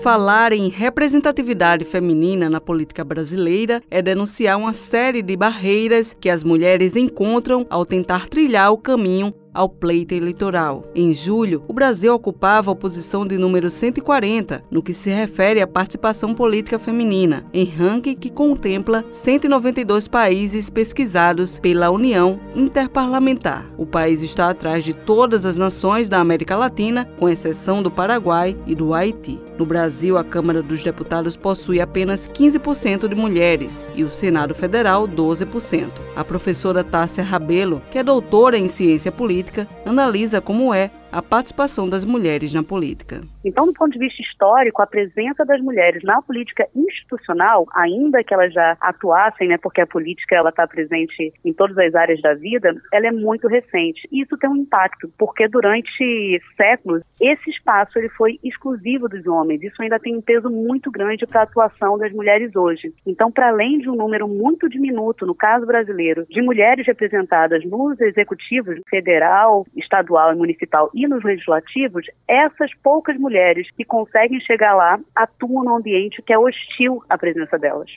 Falar em representatividade feminina na política brasileira é denunciar uma série de barreiras que as mulheres encontram ao tentar trilhar o caminho ao pleito eleitoral. Em julho, o Brasil ocupava a posição de número 140 no que se refere à participação política feminina, em ranking que contempla 192 países pesquisados pela União Interparlamentar. O país está atrás de todas as nações da América Latina, com exceção do Paraguai e do Haiti. No Brasil, a Câmara dos Deputados possui apenas 15% de mulheres e o Senado Federal 12%. A professora Tássia Rabelo, que é doutora em ciência política, analisa como é a participação das mulheres na política. Então, do ponto de vista histórico, a presença das mulheres na política institucional, ainda que elas já atuassem, né, porque a política ela está presente em todas as áreas da vida, ela é muito recente. E isso tem um impacto, porque durante séculos esse espaço ele foi exclusivo dos homens. Isso ainda tem um peso muito grande para a atuação das mulheres hoje. Então, para além de um número muito diminuto, no caso brasileiro, de mulheres representadas nos executivos federal, estadual e municipal e nos legislativos, essas poucas mulheres que conseguem chegar lá atuam num ambiente que é hostil à presença delas.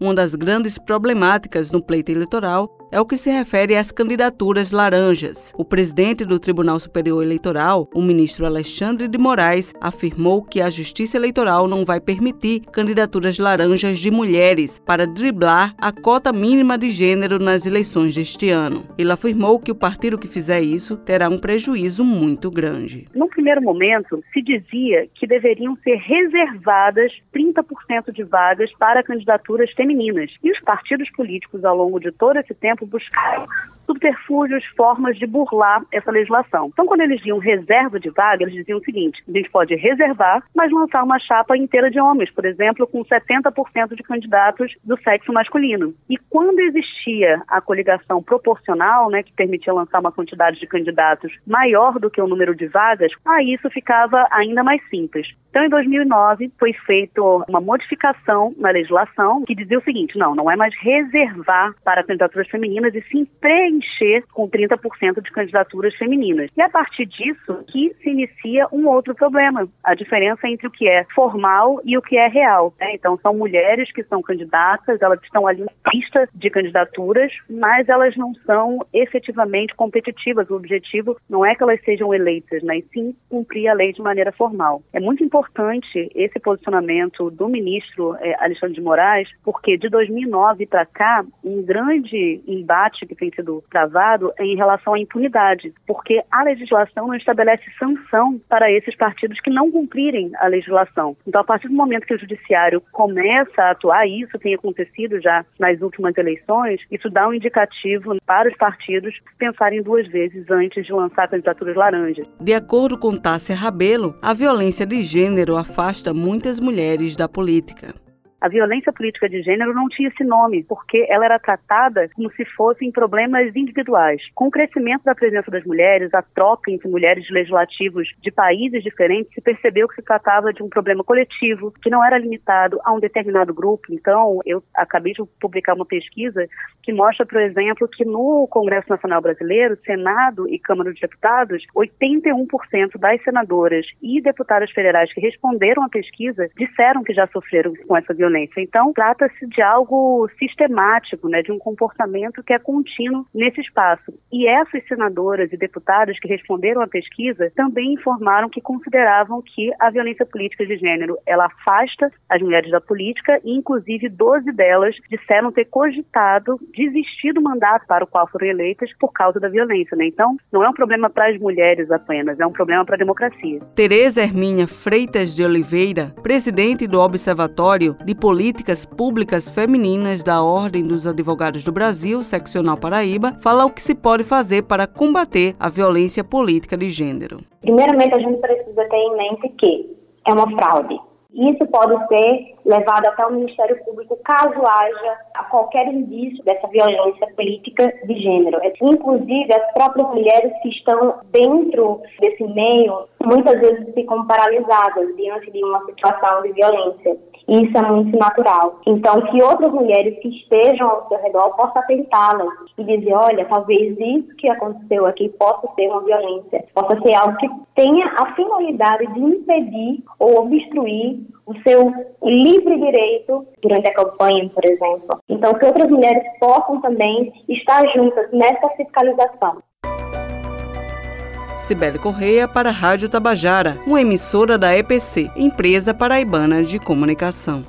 Uma das grandes problemáticas no pleito eleitoral é o que se refere às candidaturas laranjas. O presidente do Tribunal Superior Eleitoral, o ministro Alexandre de Moraes, afirmou que a Justiça Eleitoral não vai permitir candidaturas laranjas de mulheres para driblar a cota mínima de gênero nas eleições deste ano. Ele afirmou que o partido que fizer isso terá um prejuízo muito grande. No primeiro momento, se dizia que deveriam ser reservadas 30% de vagas para candidaturas femininas. E os partidos políticos, ao longo de todo esse tempo, exemplo, buscar subterfúgios, formas de burlar essa legislação. Então, quando eles diziam reserva de vaga, eles diziam o seguinte: a gente pode reservar, mas lançar uma chapa inteira de homens, por exemplo, com 70% de candidatos do sexo masculino. E quando existia a coligação proporcional, né, que permitia lançar uma quantidade de candidatos maior do que o número de vagas, aí isso ficava ainda mais simples. Então, em 2009, foi feita uma modificação na legislação que dizia o seguinte: não, não é mais reservar para candidaturas femininas e sim preencher com 30% de candidaturas femininas. E a partir disso que se inicia um outro problema, a diferença entre o que é formal e o que é real. Né? Então, são mulheres que são candidatas, elas estão ali na lista de candidaturas, mas elas não são efetivamente competitivas. O objetivo não é que elas sejam eleitas, e sim cumprir a lei de maneira formal. É muito importante esse posicionamento do ministro eh, Alexandre de Moraes, porque de 2009 para cá, um grande embate que tem sido travado em relação à impunidade, porque a legislação não estabelece sanção para esses partidos que não cumprirem a legislação. Então, a partir do momento que o judiciário começa a atuar, e isso tem acontecido já nas últimas eleições, isso dá um indicativo para os partidos pensarem duas vezes antes de lançar candidaturas laranjas. De acordo com Tássia Rabelo, a violência de gênero afasta muitas mulheres da política. A violência política de gênero não tinha esse nome, porque ela era tratada como se fossem problemas individuais. Com o crescimento da presença das mulheres, a troca entre mulheres legislativos de países diferentes, se percebeu que se tratava de um problema coletivo, que não era limitado a um determinado grupo. Então, eu acabei de publicar uma pesquisa que mostra, por exemplo, que no Congresso Nacional Brasileiro, Senado e Câmara dos Deputados, 81% das senadoras e deputadas federais que responderam à pesquisa disseram que já sofreram com essa violência violência. Então, trata-se de algo sistemático, né, de um comportamento que é contínuo nesse espaço. E essas senadoras e deputadas que responderam à pesquisa também informaram que consideravam que a violência política de gênero ela afasta as mulheres da política e, inclusive, 12 delas disseram ter cogitado desistir do mandato para o qual foram eleitas por causa da violência. Né? Então, não é um problema para as mulheres apenas, é um problema para a democracia. Tereza Hermínia Freitas de Oliveira, presidente do Observatório de Políticas Públicas Femininas da Ordem dos Advogados do Brasil, Seccional Paraíba, fala o que se pode fazer para combater a violência política de gênero. Primeiramente, a gente precisa ter em mente que é uma fraude. Isso pode ser levado até o Ministério Público caso haja qualquer indício dessa violência política de gênero. Inclusive, as próprias mulheres que estão dentro desse meio muitas vezes ficam paralisadas diante de uma situação de violência. Isso é muito natural. Então, que outras mulheres que estejam ao seu redor possam tentá-las e dizer, olha, talvez isso que aconteceu aqui possa ser uma violência, possa ser algo que tenha a finalidade de impedir ou obstruir o seu livre direito durante a campanha, por exemplo. Então, que outras mulheres possam também estar juntas nessa fiscalização. Cibele Correia para a Rádio Tabajara, uma emissora da EPC, Empresa Paraibana de Comunicação.